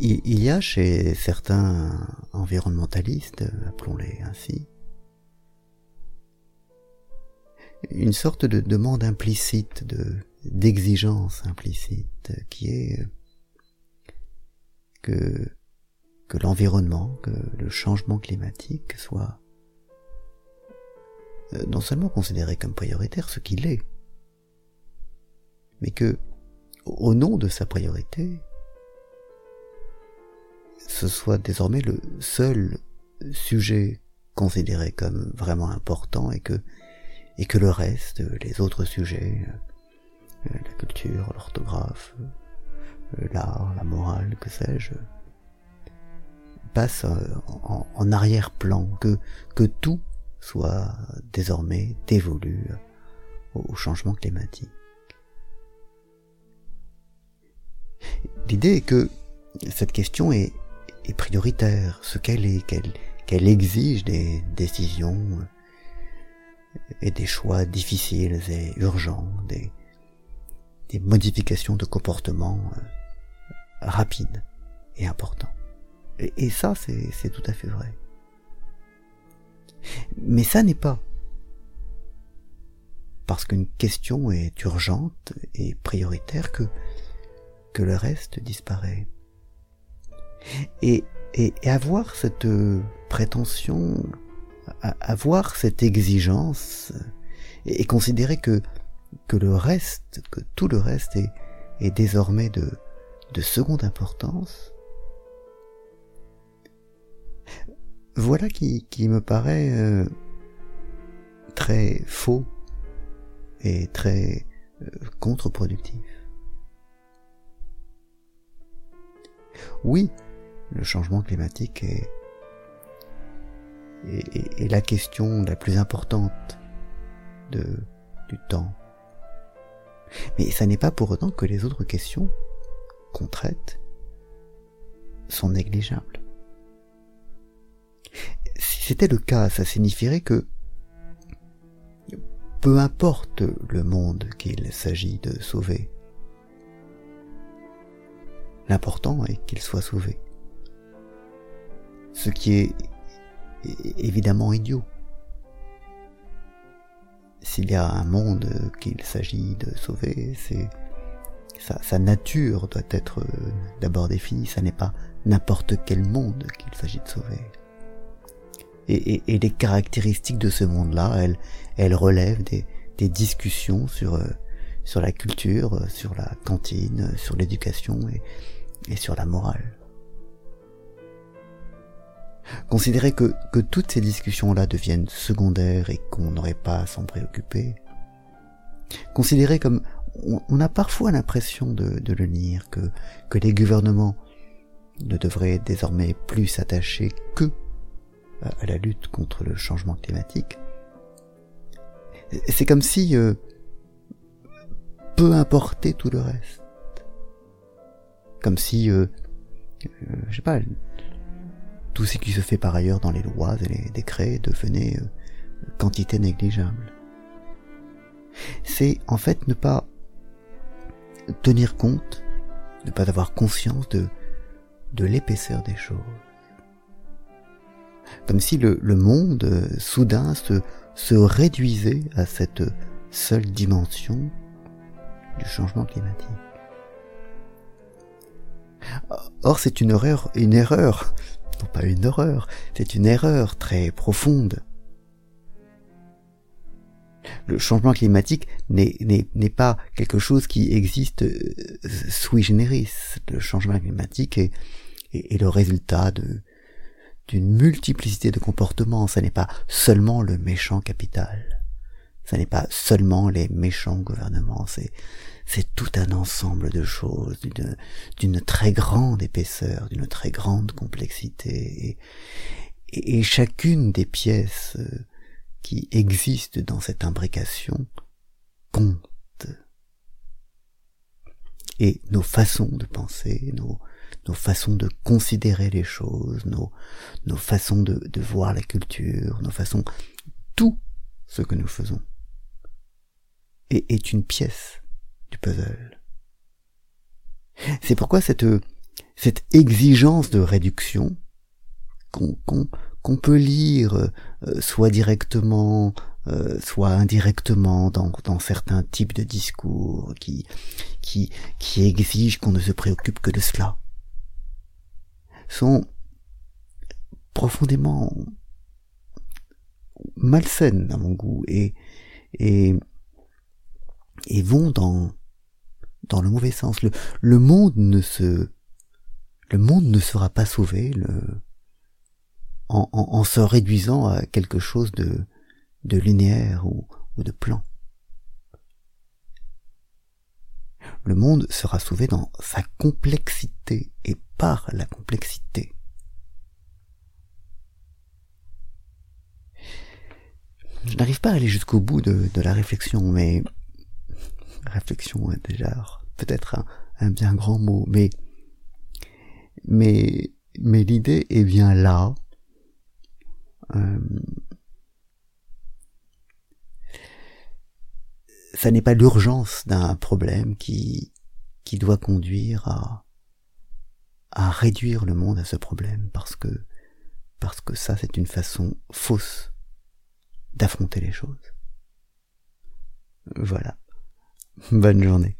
il y a chez certains environnementalistes, appelons-les ainsi, une sorte de demande implicite, de d'exigence implicite, qui est que que l'environnement, que le changement climatique soit euh, non seulement considéré comme prioritaire, ce qu'il est, mais que au nom de sa priorité, ce soit désormais le seul sujet considéré comme vraiment important et que et que le reste, les autres sujets, euh, la culture, l'orthographe, euh, l'art, la morale, que sais-je, passe euh, en, arrière-plan, que, que tout soit désormais dévolu au changement climatique. L'idée est que cette question est, est prioritaire, ce qu'elle est, qu'elle qu'elle exige des décisions et des choix difficiles et urgents, des, des modifications de comportement euh, rapides et importants. Et, et ça, c'est tout à fait vrai. Mais ça n'est pas parce qu'une question est urgente et prioritaire que, que le reste disparaît. Et, et, et avoir cette prétention avoir cette exigence et, considérer que, que le reste, que tout le reste est, est désormais de, de seconde importance, voilà qui, qui me paraît euh, très faux et très euh, contre-productif. Oui, le changement climatique est, la question la plus importante de, du temps. Mais ça n'est pas pour autant que les autres questions qu'on traite sont négligeables. Si c'était le cas, ça signifierait que peu importe le monde qu'il s'agit de sauver, l'important est qu'il soit sauvé. Ce qui est évidemment idiot. S'il y a un monde qu'il s'agit de sauver, sa, nature doit être d'abord définie, ça n'est pas n'importe quel monde qu'il s'agit de sauver. Et, les caractéristiques de ce monde-là, elles, relèvent des, discussions sur la culture, sur la cantine, sur l'éducation et sur la morale. Considérer que, que toutes ces discussions-là deviennent secondaires et qu'on n'aurait pas à s'en préoccuper. Considérer comme on, a parfois l'impression de, de, le lire, que, que les gouvernements ne devraient désormais plus s'attacher que à la lutte contre le changement climatique. C'est comme si euh, peu importait tout le reste. Comme si, euh, euh, je sais pas, tout ce qui se fait par ailleurs dans les lois et les décrets devenait euh, quantité négligeable. C'est en fait ne pas tenir compte, ne pas avoir conscience de, l'épaisseur des choses. Comme si le, le monde euh, soudain se, se réduisait à cette seule dimension du changement climatique. Or, c'est une erreur, une erreur pas une horreur, c'est une erreur très profonde. Le changement climatique n'est pas quelque chose qui existe euh, sui generis. Le changement climatique est, est, le résultat d'une multiplicité de comportements. Ce n'est pas seulement le méchant capital. Ce n'est pas seulement les méchants gouvernements. C'est tout un ensemble de choses d'une très grande épaisseur, d'une très grande complexité, et, chacune des pièces euh, qui existent dans cette imbrication compte. Et nos façons de penser, nos, façons de considérer les choses, nos, nos façons de, de voir la culture, nos façons, tout ce que nous faisons est, une pièce puzzle. C'est pourquoi cette, cette exigence de réduction qu'on peut lire euh, soit directement, euh, soit indirectement dans, dans, certains types de discours qui, qui, qui exigent qu'on ne se préoccupe que de cela, sont profondément malsaines à mon goût et, et, et vont dans, dans le mauvais sens. Le, le monde ne se, le monde ne sera pas sauvé le, en, en, se réduisant à quelque chose de, de linéaire ou, ou de plan. Le monde sera sauvé dans sa complexité et par la complexité. Je n'arrive pas à aller jusqu'au bout de, de, la réflexion, mais réflexion est déjà peut-être un, un, bien grand mot, mais mais mais l'idée est bien là. Euh, ça n'est pas l'urgence d'un problème qui, qui doit conduire à, à réduire le monde à ce problème parce que, parce que ça c'est une façon fausse d'affronter les choses. Voilà. Bonne journée.